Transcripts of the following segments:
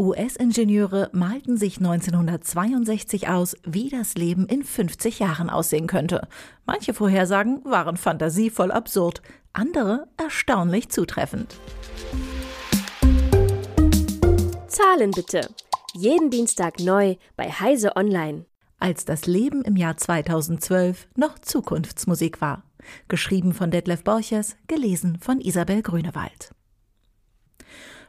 US-Ingenieure malten sich 1962 aus, wie das Leben in 50 Jahren aussehen könnte. Manche Vorhersagen waren fantasievoll absurd, andere erstaunlich zutreffend. Zahlen bitte. Jeden Dienstag neu bei Heise Online. Als das Leben im Jahr 2012 noch Zukunftsmusik war. Geschrieben von Detlef Borchers, gelesen von Isabel Grünewald.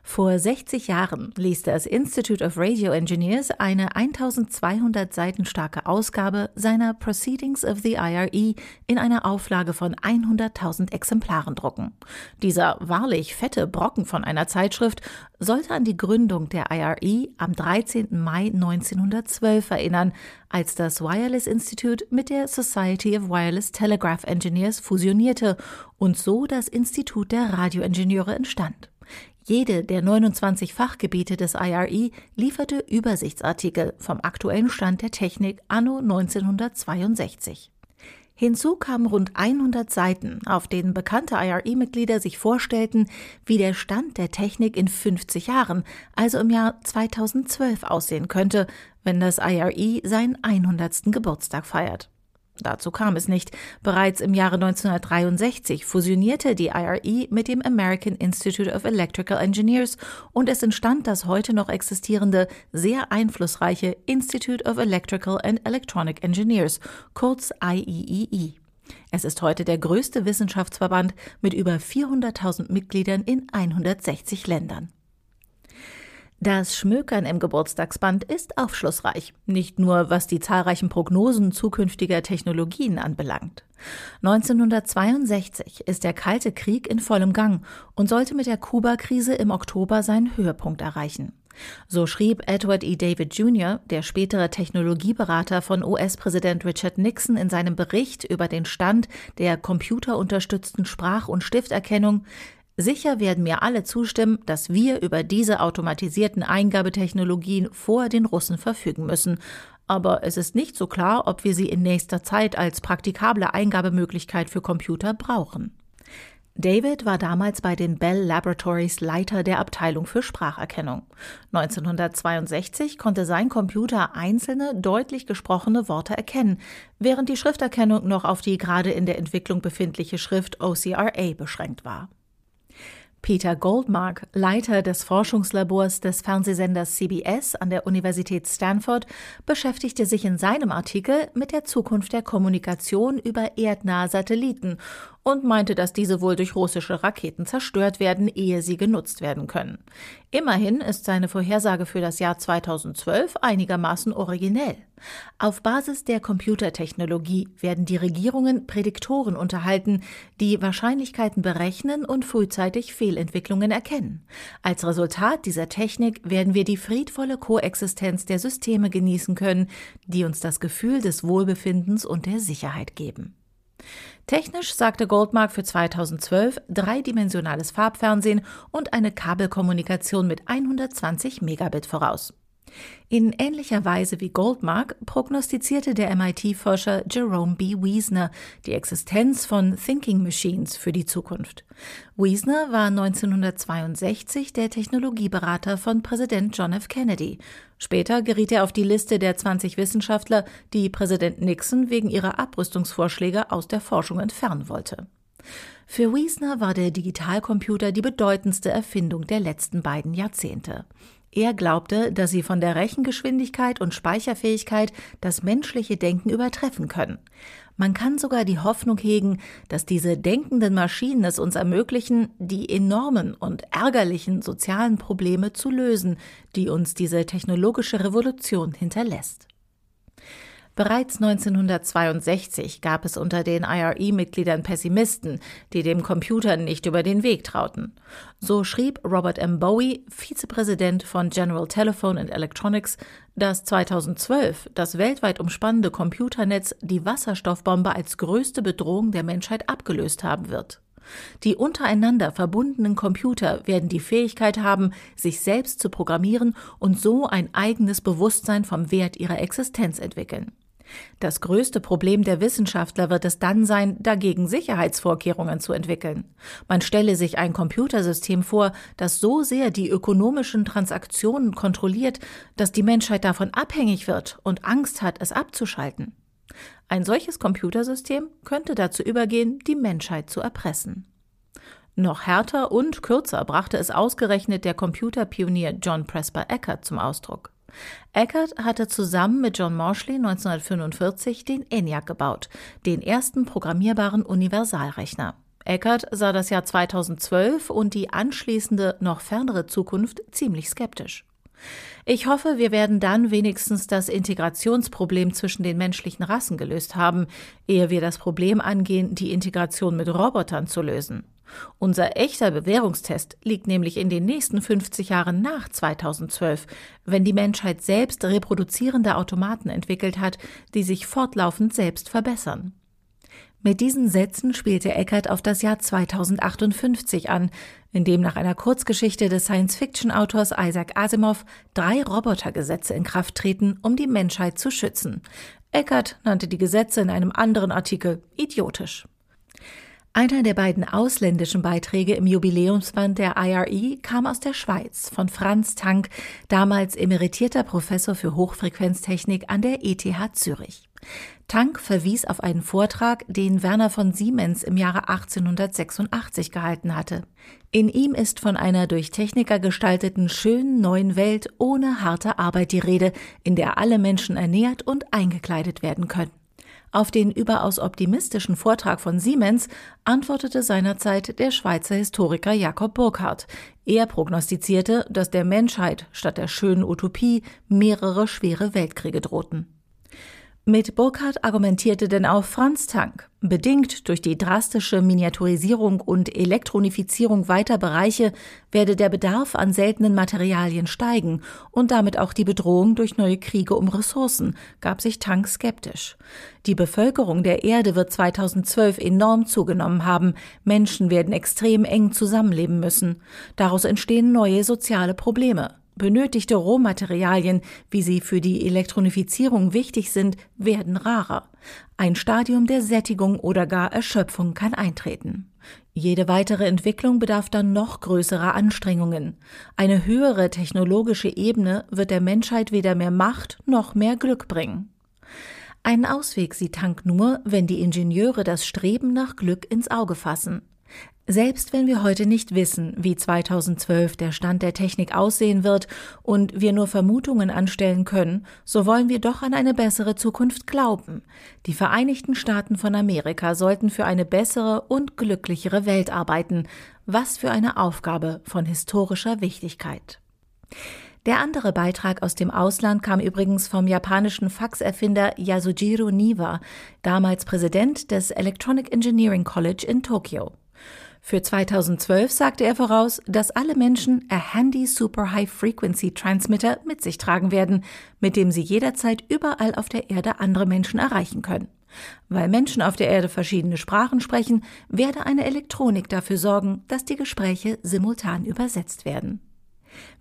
Vor 60 Jahren ließ das Institute of Radio Engineers eine 1200 Seiten starke Ausgabe seiner Proceedings of the IRE in einer Auflage von 100.000 Exemplaren drucken. Dieser wahrlich fette Brocken von einer Zeitschrift sollte an die Gründung der IRE am 13. Mai 1912 erinnern, als das Wireless Institute mit der Society of Wireless Telegraph Engineers fusionierte und so das Institut der Radioingenieure entstand. Jede der 29 Fachgebiete des IRE lieferte Übersichtsartikel vom aktuellen Stand der Technik anno 1962. Hinzu kamen rund 100 Seiten, auf denen bekannte IRE-Mitglieder sich vorstellten, wie der Stand der Technik in 50 Jahren, also im Jahr 2012 aussehen könnte, wenn das IRE seinen 100. Geburtstag feiert. Dazu kam es nicht. Bereits im Jahre 1963 fusionierte die IRE mit dem American Institute of Electrical Engineers und es entstand das heute noch existierende, sehr einflussreiche Institute of Electrical and Electronic Engineers, kurz IEEE. E. Es ist heute der größte Wissenschaftsverband mit über 400.000 Mitgliedern in 160 Ländern. Das Schmökern im Geburtstagsband ist aufschlussreich, nicht nur was die zahlreichen Prognosen zukünftiger Technologien anbelangt. 1962 ist der Kalte Krieg in vollem Gang und sollte mit der Kuba-Krise im Oktober seinen Höhepunkt erreichen. So schrieb Edward E. David Jr., der spätere Technologieberater von US-Präsident Richard Nixon in seinem Bericht über den Stand der computerunterstützten Sprach- und Stifterkennung, Sicher werden mir alle zustimmen, dass wir über diese automatisierten Eingabetechnologien vor den Russen verfügen müssen. Aber es ist nicht so klar, ob wir sie in nächster Zeit als praktikable Eingabemöglichkeit für Computer brauchen. David war damals bei den Bell Laboratories Leiter der Abteilung für Spracherkennung. 1962 konnte sein Computer einzelne, deutlich gesprochene Worte erkennen, während die Schrifterkennung noch auf die gerade in der Entwicklung befindliche Schrift OCRA beschränkt war. Peter Goldmark, Leiter des Forschungslabors des Fernsehsenders CBS an der Universität Stanford, beschäftigte sich in seinem Artikel mit der Zukunft der Kommunikation über erdnahe Satelliten und meinte, dass diese wohl durch russische Raketen zerstört werden, ehe sie genutzt werden können. Immerhin ist seine Vorhersage für das Jahr 2012 einigermaßen originell. Auf Basis der Computertechnologie werden die Regierungen Prädiktoren unterhalten, die Wahrscheinlichkeiten berechnen und frühzeitig Fehlentwicklungen erkennen. Als Resultat dieser Technik werden wir die friedvolle Koexistenz der Systeme genießen können, die uns das Gefühl des Wohlbefindens und der Sicherheit geben. Technisch sagte Goldmark für 2012 dreidimensionales Farbfernsehen und eine Kabelkommunikation mit 120 Megabit voraus. In ähnlicher Weise wie Goldmark prognostizierte der MIT-Forscher Jerome B. Wiesner die Existenz von Thinking Machines für die Zukunft. Wiesner war 1962 der Technologieberater von Präsident John F. Kennedy. Später geriet er auf die Liste der 20 Wissenschaftler, die Präsident Nixon wegen ihrer Abrüstungsvorschläge aus der Forschung entfernen wollte. Für Wiesner war der Digitalcomputer die bedeutendste Erfindung der letzten beiden Jahrzehnte. Er glaubte, dass sie von der Rechengeschwindigkeit und Speicherfähigkeit das menschliche Denken übertreffen können. Man kann sogar die Hoffnung hegen, dass diese denkenden Maschinen es uns ermöglichen, die enormen und ärgerlichen sozialen Probleme zu lösen, die uns diese technologische Revolution hinterlässt. Bereits 1962 gab es unter den IRE-Mitgliedern Pessimisten, die dem Computer nicht über den Weg trauten. So schrieb Robert M. Bowie, Vizepräsident von General Telephone and Electronics, dass 2012 das weltweit umspannende Computernetz die Wasserstoffbombe als größte Bedrohung der Menschheit abgelöst haben wird. Die untereinander verbundenen Computer werden die Fähigkeit haben, sich selbst zu programmieren und so ein eigenes Bewusstsein vom Wert ihrer Existenz entwickeln. Das größte Problem der Wissenschaftler wird es dann sein, dagegen Sicherheitsvorkehrungen zu entwickeln. Man stelle sich ein Computersystem vor, das so sehr die ökonomischen Transaktionen kontrolliert, dass die Menschheit davon abhängig wird und Angst hat, es abzuschalten. Ein solches Computersystem könnte dazu übergehen, die Menschheit zu erpressen. Noch härter und kürzer brachte es ausgerechnet der Computerpionier John Presper Eckert zum Ausdruck. Eckert hatte zusammen mit John Morshley 1945 den ENIAC gebaut, den ersten programmierbaren Universalrechner. Eckert sah das Jahr 2012 und die anschließende, noch fernere Zukunft ziemlich skeptisch. Ich hoffe, wir werden dann wenigstens das Integrationsproblem zwischen den menschlichen Rassen gelöst haben, ehe wir das Problem angehen, die Integration mit Robotern zu lösen. Unser echter Bewährungstest liegt nämlich in den nächsten 50 Jahren nach 2012, wenn die Menschheit selbst reproduzierende Automaten entwickelt hat, die sich fortlaufend selbst verbessern. Mit diesen Sätzen spielte Eckert auf das Jahr 2058 an, in dem nach einer Kurzgeschichte des Science-Fiction-Autors Isaac Asimov drei Robotergesetze in Kraft treten, um die Menschheit zu schützen. Eckert nannte die Gesetze in einem anderen Artikel idiotisch. Einer der beiden ausländischen Beiträge im Jubiläumsband der IRE kam aus der Schweiz von Franz Tank, damals emeritierter Professor für Hochfrequenztechnik an der ETH Zürich. Tank verwies auf einen Vortrag, den Werner von Siemens im Jahre 1886 gehalten hatte. In ihm ist von einer durch Techniker gestalteten schönen neuen Welt ohne harte Arbeit die Rede, in der alle Menschen ernährt und eingekleidet werden können. Auf den überaus optimistischen Vortrag von Siemens antwortete seinerzeit der Schweizer Historiker Jakob Burckhardt. Er prognostizierte, dass der Menschheit statt der schönen Utopie mehrere schwere Weltkriege drohten. Mit Burkhardt argumentierte denn auch Franz Tank. Bedingt durch die drastische Miniaturisierung und Elektronifizierung weiter Bereiche werde der Bedarf an seltenen Materialien steigen und damit auch die Bedrohung durch neue Kriege um Ressourcen, gab sich Tank skeptisch. Die Bevölkerung der Erde wird 2012 enorm zugenommen haben. Menschen werden extrem eng zusammenleben müssen. Daraus entstehen neue soziale Probleme. Benötigte Rohmaterialien, wie sie für die Elektronifizierung wichtig sind, werden rarer. Ein Stadium der Sättigung oder gar Erschöpfung kann eintreten. Jede weitere Entwicklung bedarf dann noch größerer Anstrengungen. Eine höhere technologische Ebene wird der Menschheit weder mehr Macht noch mehr Glück bringen. Einen Ausweg sieht Tank nur, wenn die Ingenieure das Streben nach Glück ins Auge fassen. Selbst wenn wir heute nicht wissen, wie 2012 der Stand der Technik aussehen wird und wir nur Vermutungen anstellen können, so wollen wir doch an eine bessere Zukunft glauben. Die Vereinigten Staaten von Amerika sollten für eine bessere und glücklichere Welt arbeiten. Was für eine Aufgabe von historischer Wichtigkeit. Der andere Beitrag aus dem Ausland kam übrigens vom japanischen Faxerfinder Yasujiro Niwa, damals Präsident des Electronic Engineering College in Tokio. Für 2012 sagte er voraus, dass alle Menschen a Handy Super High Frequency Transmitter mit sich tragen werden, mit dem sie jederzeit überall auf der Erde andere Menschen erreichen können. Weil Menschen auf der Erde verschiedene Sprachen sprechen, werde eine Elektronik dafür sorgen, dass die Gespräche simultan übersetzt werden.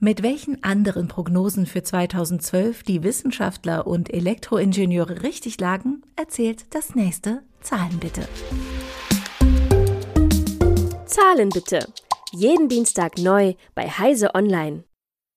Mit welchen anderen Prognosen für 2012 die Wissenschaftler und Elektroingenieure richtig lagen, erzählt das nächste Zahlen bitte. Zahlen bitte. Jeden Dienstag neu bei Heise Online.